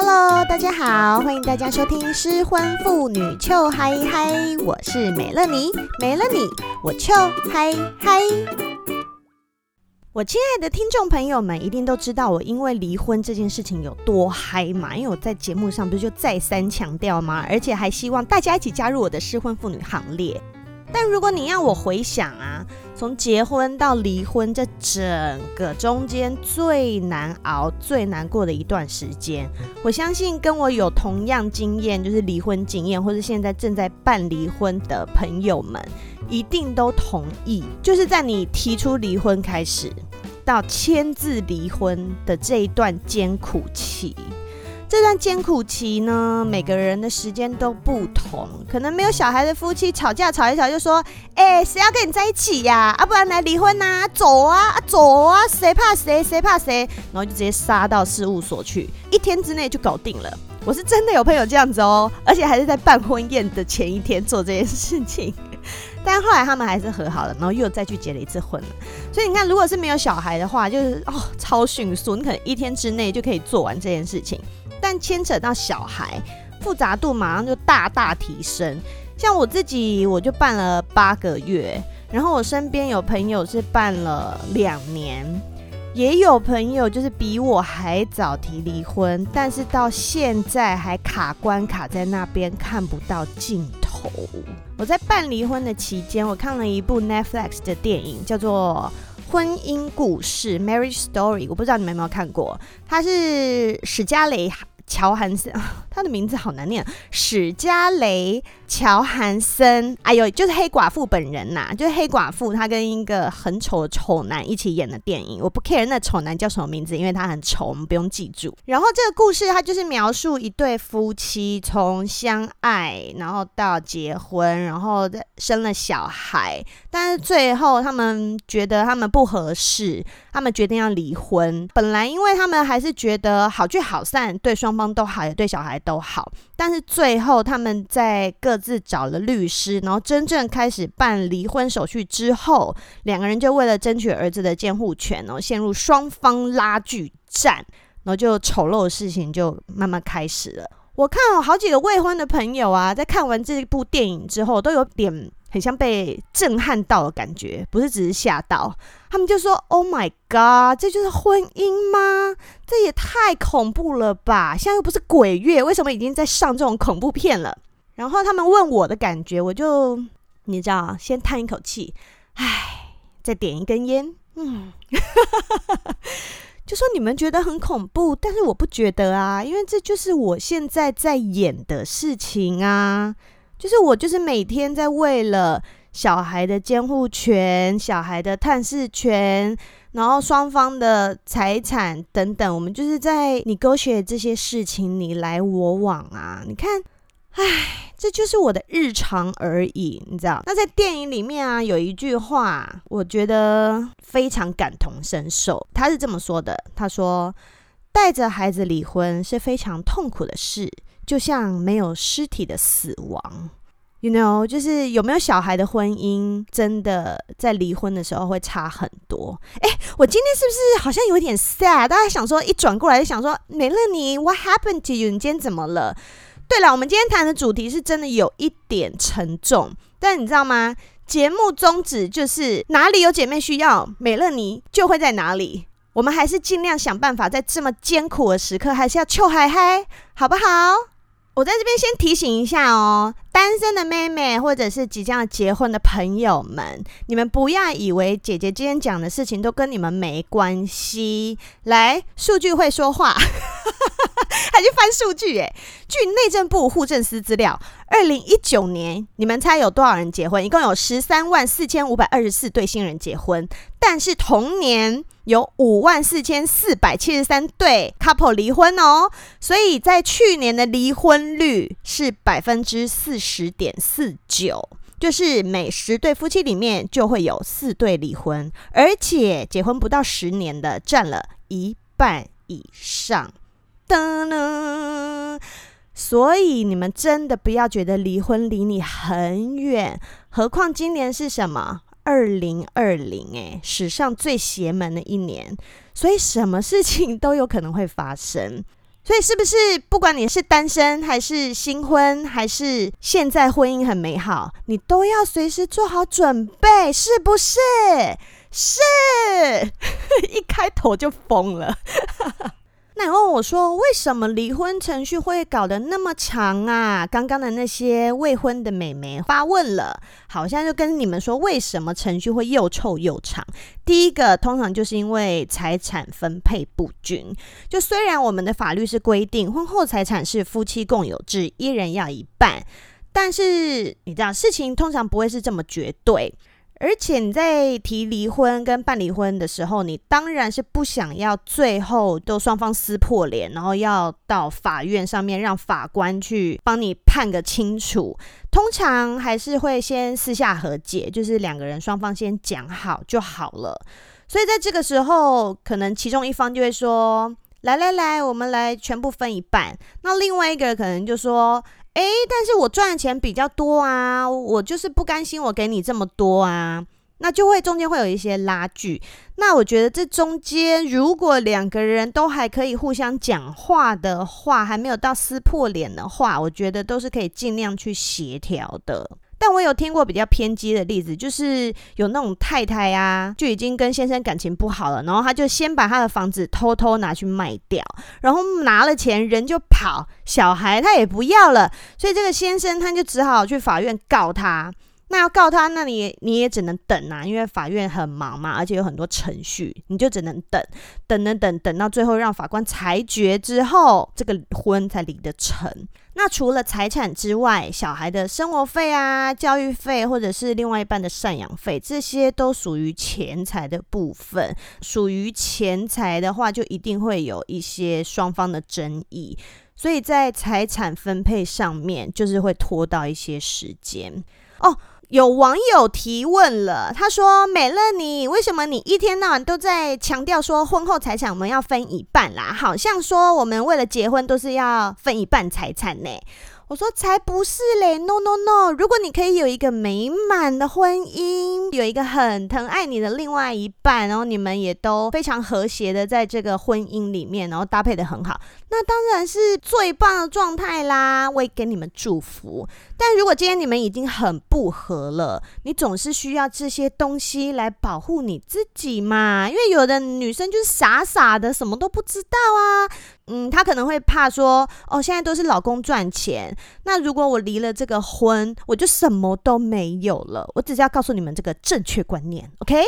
Hello，大家好，欢迎大家收听失婚妇女 Chill High High，我是美乐妮，没了你我 Chill High High。我亲爱的听众朋友们，一定都知道我因为离婚这件事情有多嗨嘛？因为我在节目上不是就再三强调吗？而且还希望大家一起加入我的失婚妇女行列。但如果你让我回想啊，从结婚到离婚这整个中间最难熬、最难过的一段时间，我相信跟我有同样经验，就是离婚经验，或是现在正在办离婚的朋友们，一定都同意，就是在你提出离婚开始到签字离婚的这一段艰苦期。这段艰苦期呢，每个人的时间都不同。可能没有小孩的夫妻吵架吵一吵，就说：“哎，谁要跟你在一起呀？啊，不然来离婚呐！走啊，啊，走啊！谁怕谁？谁怕谁？”然后就直接杀到事务所去，一天之内就搞定了。我是真的有朋友这样子哦，而且还是在办婚宴的前一天做这件事情。但后来他们还是和好了，然后又再去结了一次婚。所以你看，如果是没有小孩的话，就是哦超迅速，你可能一天之内就可以做完这件事情。但牵扯到小孩，复杂度马上就大大提升。像我自己，我就办了八个月，然后我身边有朋友是办了两年，也有朋友就是比我还早提离婚，但是到现在还卡关卡在那边，看不到尽头。我在办离婚的期间，我看了一部 Netflix 的电影，叫做。婚姻故事，Marriage Story，我不知道你们有没有看过，它是史嘉蕾。乔韩森，他的名字好难念。史嘉蕾·乔韩森，哎呦，就是黑寡妇本人呐，就是黑寡妇，她跟一个很丑的丑男一起演的电影。我不 care 那丑男叫什么名字，因为他很丑，我们不用记住。然后这个故事，它就是描述一对夫妻从相爱，然后到结婚，然后生了小孩，但是最后他们觉得他们不合适，他们决定要离婚。本来因为他们还是觉得好聚好散，对双方都好，也对小孩都好，但是最后他们在各自找了律师，然后真正开始办离婚手续之后，两个人就为了争取儿子的监护权，然后陷入双方拉锯战，然后就丑陋的事情就慢慢开始了。我看好几个未婚的朋友啊，在看完这部电影之后，都有点。很像被震撼到的感觉，不是只是吓到，他们就说：“Oh my god，这就是婚姻吗？这也太恐怖了吧！现在又不是鬼月，为什么已经在上这种恐怖片了？”然后他们问我的感觉，我就你知道，先叹一口气，唉，再点一根烟，嗯，就说你们觉得很恐怖，但是我不觉得啊，因为这就是我现在在演的事情啊。就是我，就是每天在为了小孩的监护权、小孩的探视权，然后双方的财产等等，我们就是在 negotiate 这些事情，你来我往啊。你看，唉，这就是我的日常而已，你知道？那在电影里面啊，有一句话，我觉得非常感同身受。他是这么说的：他说，带着孩子离婚是非常痛苦的事。就像没有尸体的死亡，you know，就是有没有小孩的婚姻，真的在离婚的时候会差很多。哎，我今天是不是好像有点 sad？大家想说，一转过来就想说，美乐妮，What happened to you？你今天怎么了？对了，我们今天谈的主题是真的有一点沉重，但你知道吗？节目宗旨就是哪里有姐妹需要，美乐妮就会在哪里。我们还是尽量想办法，在这么艰苦的时刻，还是要秋嗨嗨，好不好？我在这边先提醒一下哦，单身的妹妹或者是即将要结婚的朋友们，你们不要以为姐姐今天讲的事情都跟你们没关系。来，数据会说话，还去翻数据诶。据内政部户政司资料，二零一九年，你们猜有多少人结婚？一共有十三万四千五百二十四对新人结婚，但是同年。有五万四千四百七十三对 couple 离婚哦，所以在去年的离婚率是百分之四十点四九，就是每十对夫妻里面就会有四对离婚，而且结婚不到十年的占了一半以上。噔噔，所以你们真的不要觉得离婚离你很远，何况今年是什么？二零二零，哎，史上最邪门的一年，所以什么事情都有可能会发生。所以是不是不管你是单身还是新婚，还是现在婚姻很美好，你都要随时做好准备，是不是？是，一开头就疯了。那你问我说，为什么离婚程序会搞得那么长啊？刚刚的那些未婚的美眉发问了，好像就跟你们说，为什么程序会又臭又长？第一个，通常就是因为财产分配不均。就虽然我们的法律是规定婚后财产是夫妻共有制，一人要一半，但是你知道，事情通常不会是这么绝对。而且你在提离婚跟办离婚的时候，你当然是不想要最后都双方撕破脸，然后要到法院上面让法官去帮你判个清楚。通常还是会先私下和解，就是两个人双方先讲好就好了。所以在这个时候，可能其中一方就会说：“来来来，我们来全部分一半。”那另外一个可能就说。诶，但是我赚的钱比较多啊，我就是不甘心我给你这么多啊，那就会中间会有一些拉锯。那我觉得这中间如果两个人都还可以互相讲话的话，还没有到撕破脸的话，我觉得都是可以尽量去协调的。但我有听过比较偏激的例子，就是有那种太太啊，就已经跟先生感情不好了，然后他就先把他的房子偷偷拿去卖掉，然后拿了钱人就跑，小孩他也不要了，所以这个先生他就只好去法院告他。那要告他，那你你也只能等啊，因为法院很忙嘛，而且有很多程序，你就只能等，等等等等到最后让法官裁决之后，这个婚才离得成。那除了财产之外，小孩的生活费啊、教育费，或者是另外一半的赡养费，这些都属于钱财的部分。属于钱财的话，就一定会有一些双方的争议，所以在财产分配上面，就是会拖到一些时间哦。有网友提问了，他说：“美乐你，为什么你一天到晚都在强调说婚后财产我们要分一半啦？好像说我们为了结婚都是要分一半财产呢。”我说才不是嘞，no no no！如果你可以有一个美满的婚姻，有一个很疼爱你的另外一半，然后你们也都非常和谐的在这个婚姻里面，然后搭配得很好，那当然是最棒的状态啦！我也给你们祝福。但如果今天你们已经很不合了，你总是需要这些东西来保护你自己嘛？因为有的女生就是傻傻的，什么都不知道啊。嗯，她可能会怕说，哦，现在都是老公赚钱。那如果我离了这个婚，我就什么都没有了。我只是要告诉你们这个正确观念，OK？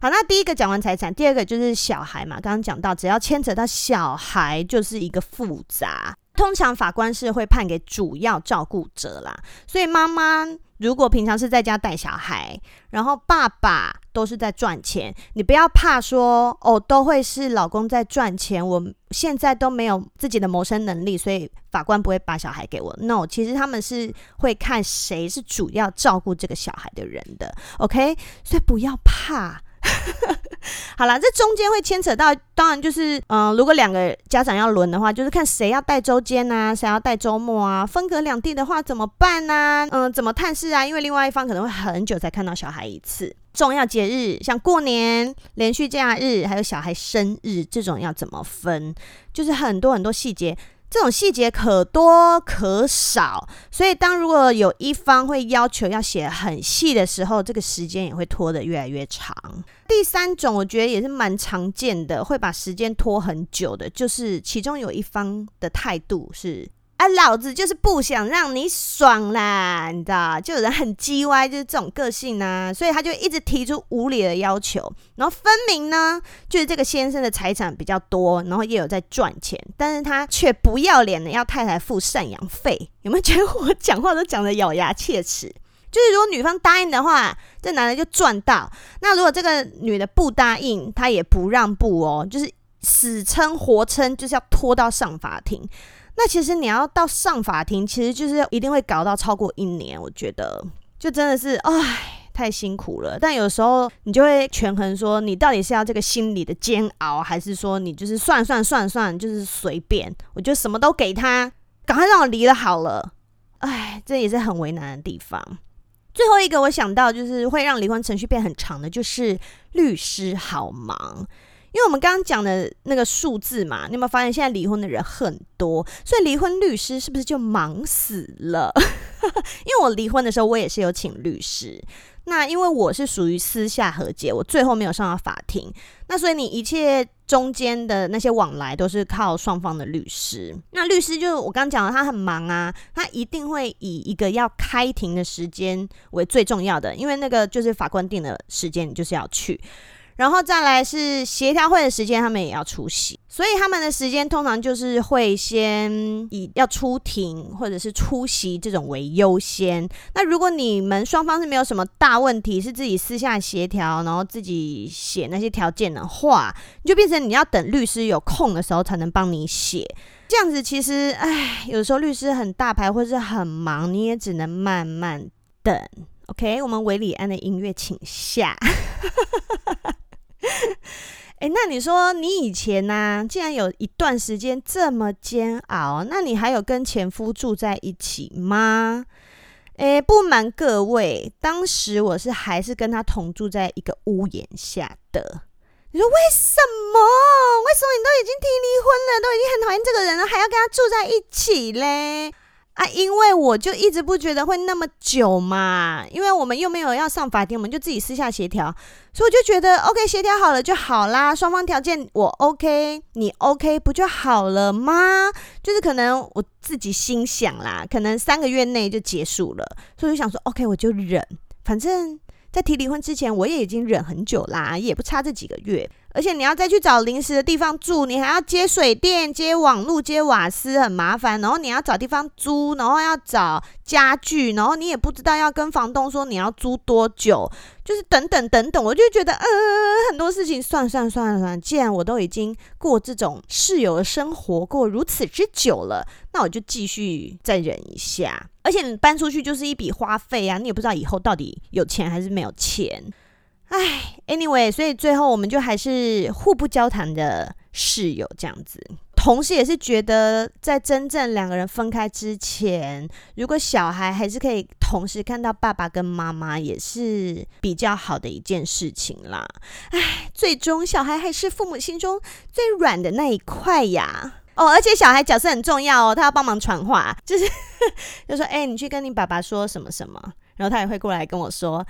好，那第一个讲完财产，第二个就是小孩嘛。刚刚讲到，只要牵扯到小孩，就是一个复杂。通常法官是会判给主要照顾者啦，所以妈妈如果平常是在家带小孩，然后爸爸都是在赚钱，你不要怕说哦，都会是老公在赚钱，我现在都没有自己的谋生能力，所以法官不会把小孩给我。No，其实他们是会看谁是主要照顾这个小孩的人的，OK？所以不要怕。好啦，这中间会牵扯到，当然就是，嗯、如果两个家长要轮的话，就是看谁要带周间啊，谁要带周末啊，分隔两地的话怎么办呢、嗯、怎么探视啊？因为另外一方可能会很久才看到小孩一次。重要节日像过年、连续假日，还有小孩生日这种要怎么分？就是很多很多细节。这种细节可多可少，所以当如果有一方会要求要写很细的时候，这个时间也会拖得越来越长。第三种我觉得也是蛮常见的，会把时间拖很久的，就是其中有一方的态度是。啊，老子就是不想让你爽啦，你知道？就有人很叽歪，就是这种个性啊，所以他就一直提出无理的要求，然后分明呢，就是这个先生的财产比较多，然后也有在赚钱，但是他却不要脸的要太太付赡养费。有没有觉得我讲话都讲得咬牙切齿？就是如果女方答应的话，这男的就赚到；那如果这个女的不答应，他也不让步哦，就是死撑活撑，就是要拖到上法庭。那其实你要到上法庭，其实就是一定会搞到超过一年。我觉得就真的是，唉，太辛苦了。但有时候你就会权衡说，你到底是要这个心理的煎熬，还是说你就是算算算算，就是随便，我就什么都给他，赶快让我离了好了。唉，这也是很为难的地方。最后一个我想到就是会让离婚程序变很长的，就是律师好忙。因为我们刚刚讲的那个数字嘛，你有没有发现现在离婚的人很多？所以离婚律师是不是就忙死了？因为我离婚的时候，我也是有请律师。那因为我是属于私下和解，我最后没有上到法庭。那所以你一切中间的那些往来都是靠双方的律师。那律师就是我刚刚讲的，他很忙啊，他一定会以一个要开庭的时间为最重要的，因为那个就是法官定的时间，你就是要去。然后再来是协调会的时间，他们也要出席，所以他们的时间通常就是会先以要出庭或者是出席这种为优先。那如果你们双方是没有什么大问题，是自己私下协调，然后自己写那些条件的话，你就变成你要等律师有空的时候才能帮你写。这样子其实，哎，有时候律师很大牌或是很忙，你也只能慢慢等。OK，我们韦礼安的音乐请下。哎，那你说你以前呢、啊？既然有一段时间这么煎熬，那你还有跟前夫住在一起吗？哎，不瞒各位，当时我是还是跟他同住在一个屋檐下的。你说为什么？为什么你都已经提离婚了，都已经很讨厌这个人了，还要跟他住在一起嘞？啊，因为我就一直不觉得会那么久嘛，因为我们又没有要上法庭，我们就自己私下协调，所以我就觉得 OK，协调好了就好啦，双方条件我 OK，你 OK 不就好了吗？就是可能我自己心想啦，可能三个月内就结束了，所以我就想说 OK，我就忍，反正在提离婚之前我也已经忍很久啦，也不差这几个月。而且你要再去找临时的地方住，你还要接水电、接网路、接瓦斯，很麻烦。然后你要找地方租，然后要找家具，然后你也不知道要跟房东说你要租多久，就是等等等等。我就觉得，呃，很多事情算算算算，既然我都已经过这种室友的生活过如此之久了，那我就继续再忍一下。而且你搬出去就是一笔花费啊，你也不知道以后到底有钱还是没有钱。唉，anyway，所以最后我们就还是互不交谈的室友这样子。同时，也是觉得在真正两个人分开之前，如果小孩还是可以同时看到爸爸跟妈妈，也是比较好的一件事情啦。唉，最终小孩还是父母心中最软的那一块呀。哦，而且小孩角色很重要哦，他要帮忙传话，就是就说：“哎，你去跟你爸爸说什么什么。”然后他也会过来跟我说。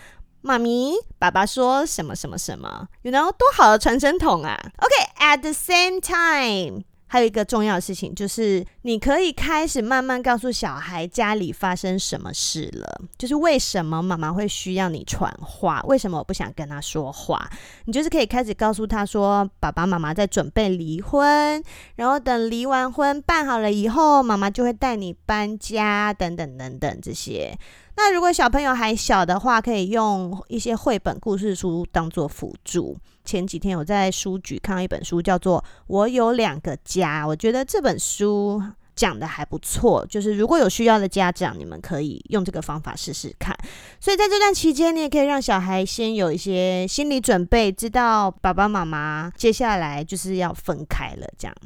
妈咪，爸爸说什么什么什么，you know，多好的传声筒啊！OK，at the same time，还有一个重要的事情就是，你可以开始慢慢告诉小孩家里发生什么事了，就是为什么妈妈会需要你传话，为什么我不想跟他说话，你就是可以开始告诉他说，爸爸妈妈在准备离婚，然后等离完婚办好了以后，妈妈就会带你搬家，等等等等这些。那如果小朋友还小的话，可以用一些绘本故事书当做辅助。前几天我在书局看到一本书，叫做《我有两个家》，我觉得这本书讲得还不错。就是如果有需要的家长，你们可以用这个方法试试看。所以在这段期间，你也可以让小孩先有一些心理准备，知道爸爸妈妈接下来就是要分开了。这样，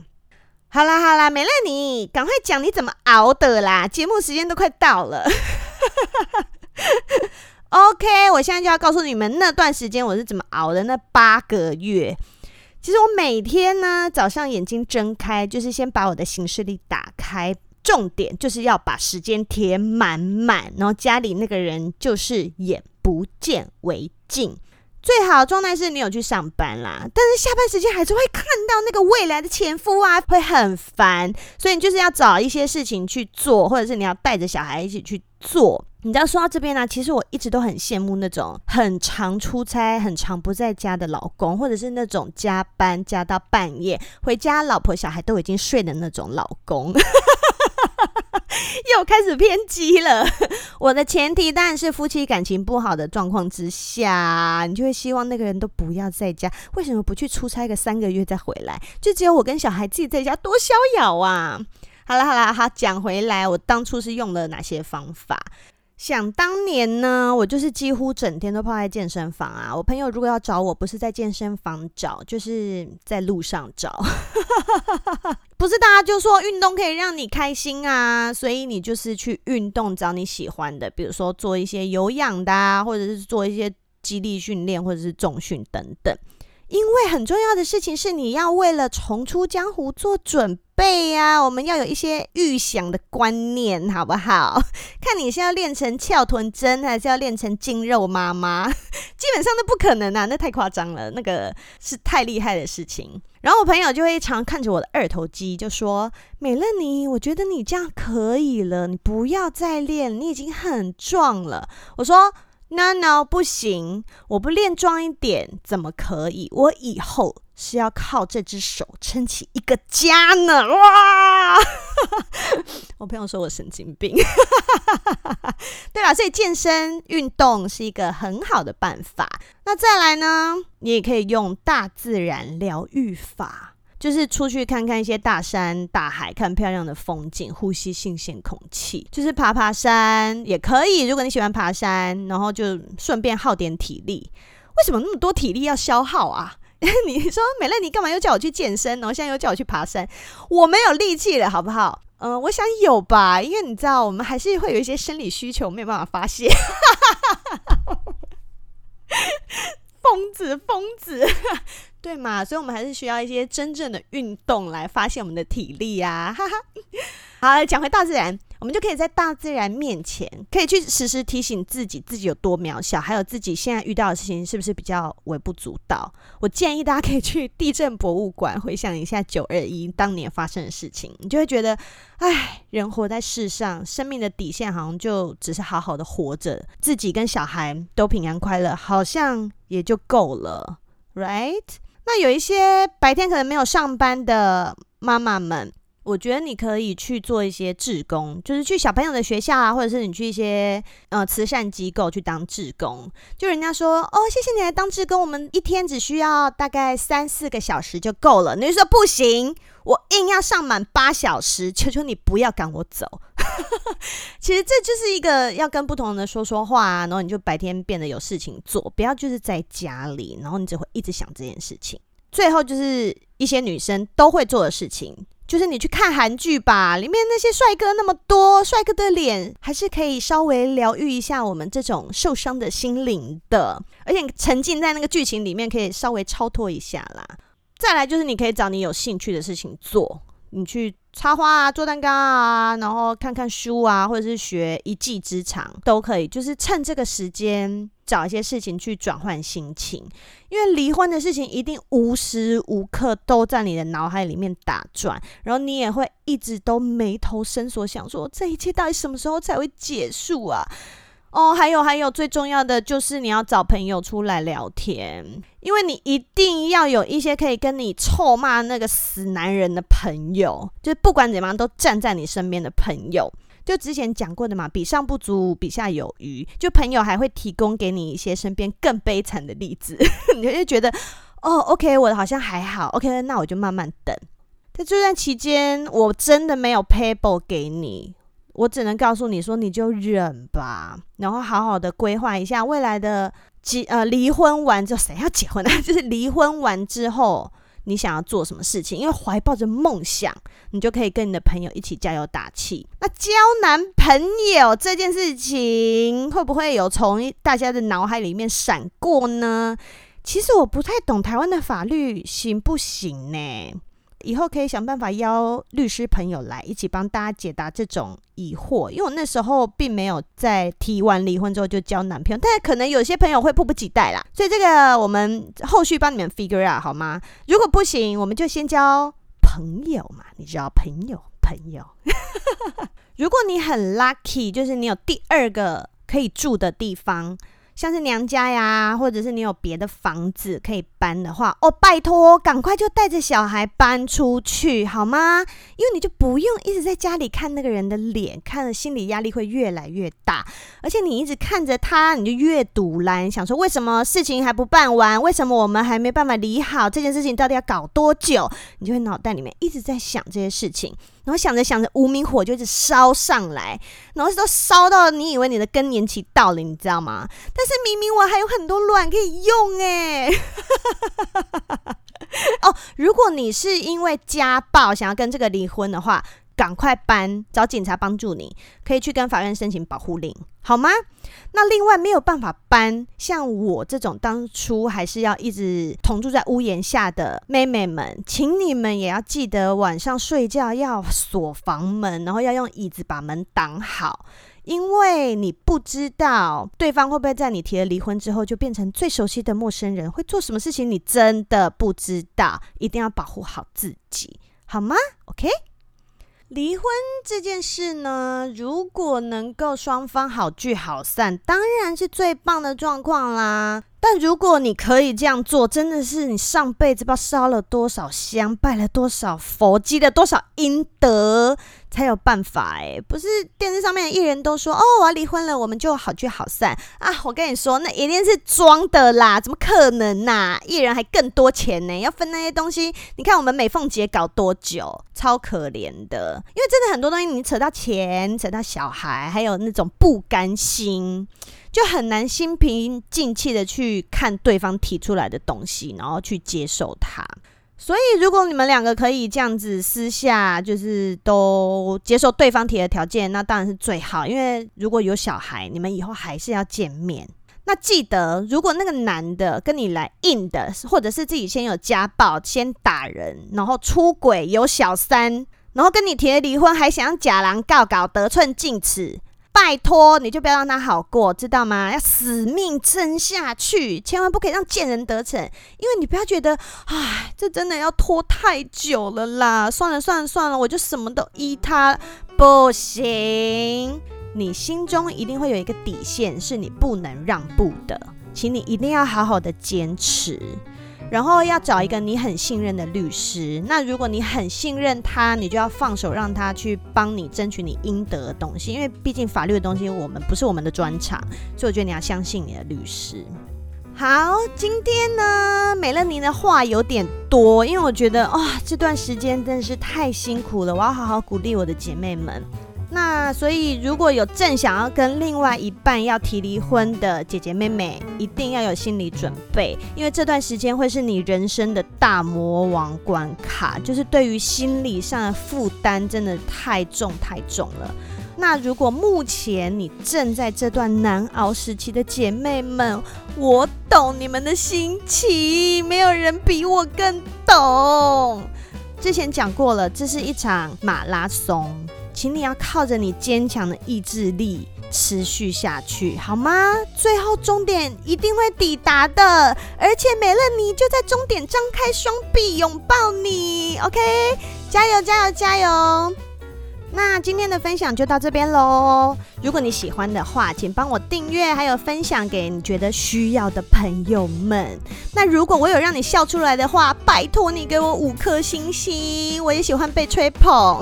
好啦好啦，美乐你赶快讲你怎么熬的啦！节目时间都快到了。OK，我现在就要告诉你们那段时间我是怎么熬的。那八个月，其实我每天呢早上眼睛睁开，就是先把我的行事历打开，重点就是要把时间填满满，然后家里那个人就是眼不见为净。最好的状态是你有去上班啦，但是下班时间还是会看到那个未来的前夫啊，会很烦，所以你就是要找一些事情去做，或者是你要带着小孩一起去做。你知道说到这边呢，其实我一直都很羡慕那种很常出差、很常不在家的老公，或者是那种加班加到半夜回家，老婆小孩都已经睡的那种老公。又开始偏激了。我的前提当然是夫妻感情不好的状况之下，你就会希望那个人都不要在家。为什么不去出差个三个月再回来？就只有我跟小孩自己在家，多逍遥啊！好了好了，好，讲回来，我当初是用了哪些方法？想当年呢，我就是几乎整天都泡在健身房啊。我朋友如果要找我，不是在健身房找，就是在路上找。不是大家就说运动可以让你开心啊，所以你就是去运动，找你喜欢的，比如说做一些有氧的啊，或者是做一些肌力训练，或者是重训等等。因为很重要的事情是你要为了重出江湖做准备呀，我们要有一些预想的观念，好不好？看你是要练成翘臀针，还是要练成筋肉妈妈？基本上都不可能啊，那太夸张了，那个是太厉害的事情。然后我朋友就会常看着我的二头肌，就说：“美乐妮，我觉得你这样可以了，你不要再练，你已经很壮了。”我说。No no 不行，我不练壮一点怎么可以？我以后是要靠这只手撑起一个家呢！哇！我朋友说我神经病。对吧，所以健身运动是一个很好的办法。那再来呢，你也可以用大自然疗愈法。就是出去看看一些大山大海，看漂亮的风景，呼吸新鲜空气，就是爬爬山也可以。如果你喜欢爬山，然后就顺便耗点体力。为什么那么多体力要消耗啊？你说美乐，你干嘛又叫我去健身，然后现在又叫我去爬山？我没有力气了，好不好？嗯、我想有吧，因为你知道，我们还是会有一些生理需求没有办法发泄。疯子，疯子。对嘛，所以我们还是需要一些真正的运动来发现我们的体力呀，哈哈。好，讲回大自然，我们就可以在大自然面前，可以去时时提醒自己自己有多渺小，还有自己现在遇到的事情是不是比较微不足道。我建议大家可以去地震博物馆回想一下九二一当年发生的事情，你就会觉得，哎，人活在世上，生命的底线好像就只是好好的活着，自己跟小孩都平安快乐，好像也就够了，right？那有一些白天可能没有上班的妈妈们，我觉得你可以去做一些志工，就是去小朋友的学校啊，或者是你去一些呃慈善机构去当志工。就人家说哦，谢谢你来当志工，我们一天只需要大概三四个小时就够了。你就说不行，我硬要上满八小时，求求你不要赶我走。其实这就是一个要跟不同人说说话啊，然后你就白天变得有事情做，不要就是在家里，然后你只会一直想这件事情。最后就是一些女生都会做的事情，就是你去看韩剧吧，里面那些帅哥那么多，帅哥的脸还是可以稍微疗愈一下我们这种受伤的心灵的，而且沉浸在那个剧情里面，可以稍微超脱一下啦。再来就是你可以找你有兴趣的事情做，你去。插花啊，做蛋糕啊，然后看看书啊，或者是学一技之长都可以。就是趁这个时间找一些事情去转换心情，因为离婚的事情一定无时无刻都在你的脑海里面打转，然后你也会一直都眉头深锁，想说这一切到底什么时候才会结束啊？哦，还有还有，最重要的就是你要找朋友出来聊天，因为你一定要有一些可以跟你臭骂那个死男人的朋友，就是不管怎么样都站在你身边的朋友。就之前讲过的嘛，比上不足，比下有余。就朋友还会提供给你一些身边更悲惨的例子，你就觉得哦，OK，我好像还好，OK，那我就慢慢等。在这段期间，我真的没有 payable 给你。我只能告诉你说，你就忍吧，然后好好的规划一下未来的结呃离婚完之后，谁要结婚呢？就是离婚完之后，你想要做什么事情？因为怀抱着梦想，你就可以跟你的朋友一起加油打气。那交男朋友这件事情，会不会有从大家的脑海里面闪过呢？其实我不太懂台湾的法律行不行呢？以后可以想办法邀律师朋友来一起帮大家解答这种疑惑，因为我那时候并没有在提完离婚之后就交男朋友，但是可能有些朋友会迫不及待啦，所以这个我们后续帮你们 figure out 好吗？如果不行，我们就先交朋友嘛，你知道朋友朋友。如果你很 lucky，就是你有第二个可以住的地方。像是娘家呀，或者是你有别的房子可以搬的话，哦，拜托，赶快就带着小孩搬出去好吗？因为你就不用一直在家里看那个人的脸，看了心理压力会越来越大，而且你一直看着他，你就越赌烂，想说为什么事情还不办完？为什么我们还没办法理好？这件事情到底要搞多久？你就会脑袋里面一直在想这些事情。然后想着想着，无名火就一直烧上来，然后都烧到你以为你的更年期到了，你知道吗？但是明明我还有很多卵可以用哎。哦，如果你是因为家暴想要跟这个离婚的话，赶快搬，找警察帮助你，可以去跟法院申请保护令，好吗？那另外没有办法搬，像我这种当初还是要一直同住在屋檐下的妹妹们，请你们也要记得晚上睡觉要锁房门，然后要用椅子把门挡好。因为你不知道对方会不会在你提了离婚之后就变成最熟悉的陌生人，会做什么事情，你真的不知道，一定要保护好自己，好吗？OK。离婚这件事呢，如果能够双方好聚好散，当然是最棒的状况啦。但如果你可以这样做，真的是你上辈子不知道烧了多少香，拜了多少佛，积了多少阴德，才有办法诶，不是电视上面的艺人都说哦，我要离婚了，我们就好聚好散啊！我跟你说，那一定是装的啦，怎么可能呐、艺人还更多钱呢，要分那些东西。你看我们美凤姐搞多久，超可怜的。因为真的很多东西，你扯到钱，扯到小孩，还有那种不甘心。就很难心平气静的去看对方提出来的东西，然后去接受它。所以，如果你们两个可以这样子私下就是都接受对方提的条件，那当然是最好。因为如果有小孩，你们以后还是要见面。那记得，如果那个男的跟你来硬的，或者是自己先有家暴、先打人，然后出轨、有小三，然后跟你提了离婚，还想假狼告告、得寸进尺。拜托，你就不要让他好过，知道吗？要死命撑下去，千万不可以让贱人得逞。因为你不要觉得，唉，这真的要拖太久了啦。算了算了算了，我就什么都依他，不行。你心中一定会有一个底线，是你不能让步的，请你一定要好好的坚持。然后要找一个你很信任的律师。那如果你很信任他，你就要放手让他去帮你争取你应得的东西。因为毕竟法律的东西我们不是我们的专长，所以我觉得你要相信你的律师。好，今天呢，美乐妮的话有点多，因为我觉得哇、这段时间真的是太辛苦了，我要好好鼓励我的姐妹们。那所以，如果有正想要跟另外一半要提离婚的姐姐妹妹，一定要有心理准备，因为这段时间会是你人生的大魔王关卡，就是对于心理上的负担真的太重太重了。那如果目前你正在这段难熬时期的姐妹们，我懂你们的心情，没有人比我更懂。之前讲过了，这是一场马拉松。请你要靠着你坚强的意志力持续下去，好吗？最后终点一定会抵达的，而且美乐你就在终点张开双臂拥抱你，OK？加油，加油，加油！那今天的分享就到这边喽。如果你喜欢的话，请帮我订阅，还有分享给你觉得需要的朋友们。那如果我有让你笑出来的话，拜托你给我五颗星星，我也喜欢被吹捧。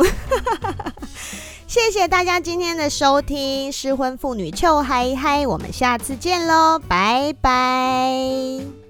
谢谢大家今天的收听，失婚妇女臭嗨嗨我们下次见喽，拜拜。